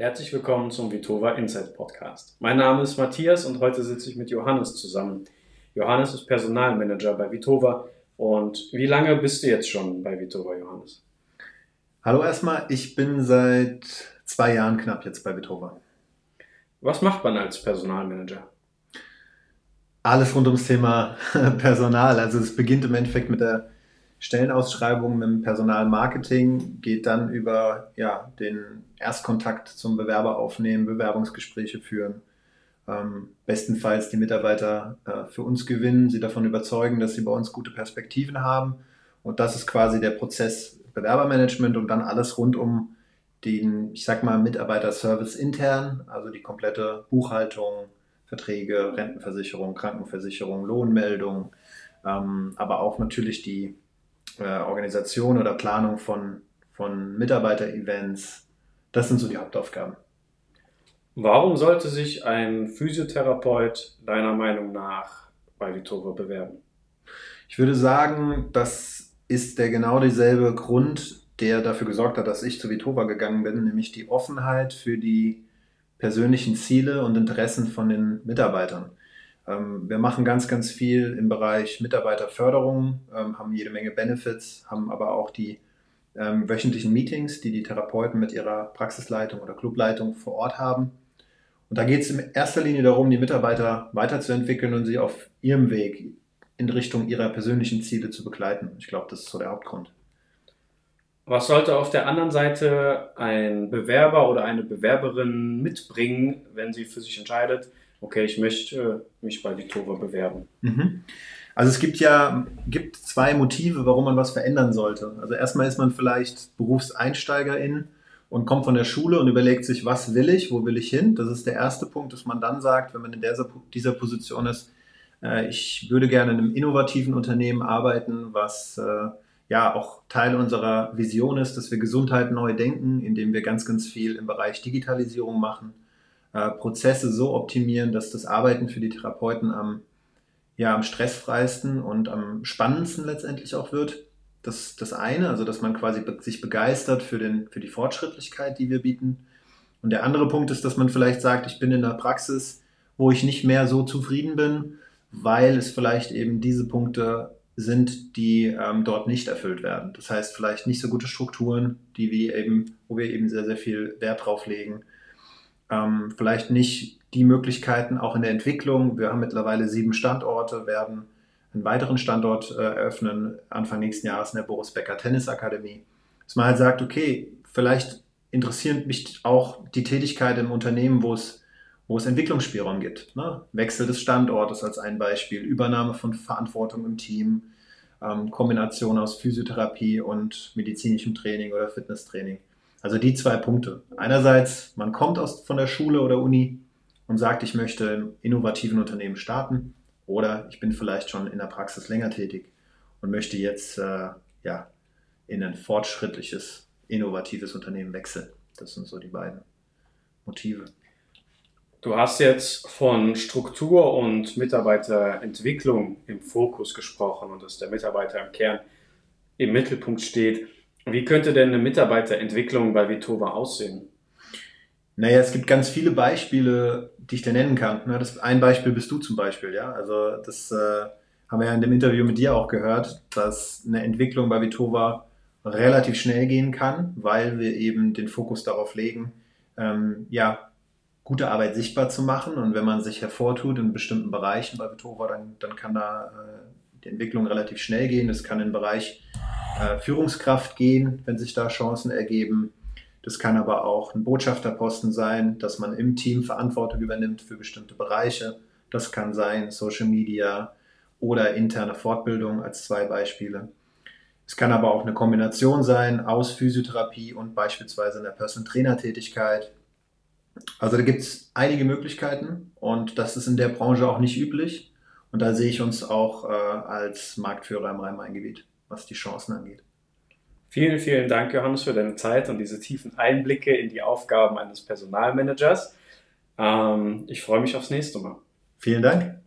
Herzlich willkommen zum Vitova Insights Podcast. Mein Name ist Matthias und heute sitze ich mit Johannes zusammen. Johannes ist Personalmanager bei Vitova. Und wie lange bist du jetzt schon bei Vitova, Johannes? Hallo erstmal, ich bin seit zwei Jahren knapp jetzt bei Vitova. Was macht man als Personalmanager? Alles rund ums Thema Personal. Also es beginnt im Endeffekt mit der Stellenausschreibung, dem Personalmarketing, geht dann über ja, den Erstkontakt zum Bewerber aufnehmen, Bewerbungsgespräche führen, ähm, bestenfalls die Mitarbeiter äh, für uns gewinnen, sie davon überzeugen, dass sie bei uns gute Perspektiven haben. Und das ist quasi der Prozess Bewerbermanagement und dann alles rund um den, ich sag mal, Mitarbeiterservice intern, also die komplette Buchhaltung, Verträge, Rentenversicherung, Krankenversicherung, Lohnmeldung, ähm, aber auch natürlich die äh, Organisation oder Planung von, von Mitarbeiter-Events. Das sind so die Hauptaufgaben. Warum sollte sich ein Physiotherapeut deiner Meinung nach bei Vitova bewerben? Ich würde sagen, das ist der genau dieselbe Grund, der dafür gesorgt hat, dass ich zu Vitova gegangen bin, nämlich die Offenheit für die persönlichen Ziele und Interessen von den Mitarbeitern. Ähm, wir machen ganz, ganz viel im Bereich Mitarbeiterförderung, ähm, haben jede Menge Benefits, haben aber auch die ähm, wöchentlichen Meetings, die die Therapeuten mit ihrer Praxisleitung oder Clubleitung vor Ort haben. Und da geht es in erster Linie darum, die Mitarbeiter weiterzuentwickeln und sie auf ihrem Weg in Richtung ihrer persönlichen Ziele zu begleiten. Ich glaube, das ist so der Hauptgrund. Was sollte auf der anderen Seite ein Bewerber oder eine Bewerberin mitbringen, wenn sie für sich entscheidet, okay, ich möchte mich bei Vitova bewerben? Mhm. Also es gibt ja gibt zwei Motive, warum man was verändern sollte. Also erstmal ist man vielleicht Berufseinsteigerin und kommt von der Schule und überlegt sich, was will ich, wo will ich hin. Das ist der erste Punkt, dass man dann sagt, wenn man in dieser, dieser Position ist, äh, ich würde gerne in einem innovativen Unternehmen arbeiten, was äh, ja auch Teil unserer Vision ist, dass wir Gesundheit neu denken, indem wir ganz, ganz viel im Bereich Digitalisierung machen, äh, Prozesse so optimieren, dass das Arbeiten für die Therapeuten am, ja, am stressfreisten und am spannendsten letztendlich auch wird. Das das eine, also dass man quasi sich begeistert für, den, für die Fortschrittlichkeit, die wir bieten. Und der andere Punkt ist, dass man vielleicht sagt, ich bin in einer Praxis, wo ich nicht mehr so zufrieden bin, weil es vielleicht eben diese Punkte sind, die ähm, dort nicht erfüllt werden. Das heißt, vielleicht nicht so gute Strukturen, die wir eben, wo wir eben sehr, sehr viel Wert drauf legen. Ähm, vielleicht nicht die Möglichkeiten auch in der Entwicklung. Wir haben mittlerweile sieben Standorte, werden einen weiteren Standort äh, eröffnen, Anfang nächsten Jahres in der Boris Becker Tennisakademie. Dass man halt sagt, okay, vielleicht interessiert mich auch die Tätigkeit im Unternehmen, wo es wo es Entwicklungsspielraum gibt. Ne? Wechsel des Standortes als ein Beispiel, Übernahme von Verantwortung im Team, ähm, Kombination aus Physiotherapie und medizinischem Training oder Fitnesstraining. Also die zwei Punkte. Einerseits, man kommt aus, von der Schule oder Uni und sagt, ich möchte im innovativen Unternehmen starten oder ich bin vielleicht schon in der Praxis länger tätig und möchte jetzt äh, ja, in ein fortschrittliches, innovatives Unternehmen wechseln. Das sind so die beiden Motive. Du hast jetzt von Struktur und Mitarbeiterentwicklung im Fokus gesprochen und dass der Mitarbeiter im Kern im Mittelpunkt steht. Wie könnte denn eine Mitarbeiterentwicklung bei Vitova aussehen? Naja, es gibt ganz viele Beispiele, die ich dir nennen kann. Das, ein Beispiel bist du zum Beispiel, ja. Also das äh, haben wir ja in dem Interview mit dir auch gehört, dass eine Entwicklung bei Vitova relativ schnell gehen kann, weil wir eben den Fokus darauf legen, ähm, ja, gute Arbeit sichtbar zu machen. Und wenn man sich hervortut in bestimmten Bereichen bei Vitova, dann, dann kann da äh, die Entwicklung relativ schnell gehen. Es kann in den Bereich äh, Führungskraft gehen, wenn sich da Chancen ergeben. Das kann aber auch ein Botschafterposten sein, dass man im Team Verantwortung übernimmt für bestimmte Bereiche. Das kann sein Social Media oder interne Fortbildung als zwei Beispiele. Es kann aber auch eine Kombination sein aus Physiotherapie und beispielsweise einer Personal Trainer Tätigkeit also da gibt es einige Möglichkeiten und das ist in der Branche auch nicht üblich. Und da sehe ich uns auch äh, als Marktführer im Rhein-Main-Gebiet, was die Chancen angeht. Vielen, vielen Dank, Johannes, für deine Zeit und diese tiefen Einblicke in die Aufgaben eines Personalmanagers. Ähm, ich freue mich aufs nächste Mal. Vielen Dank.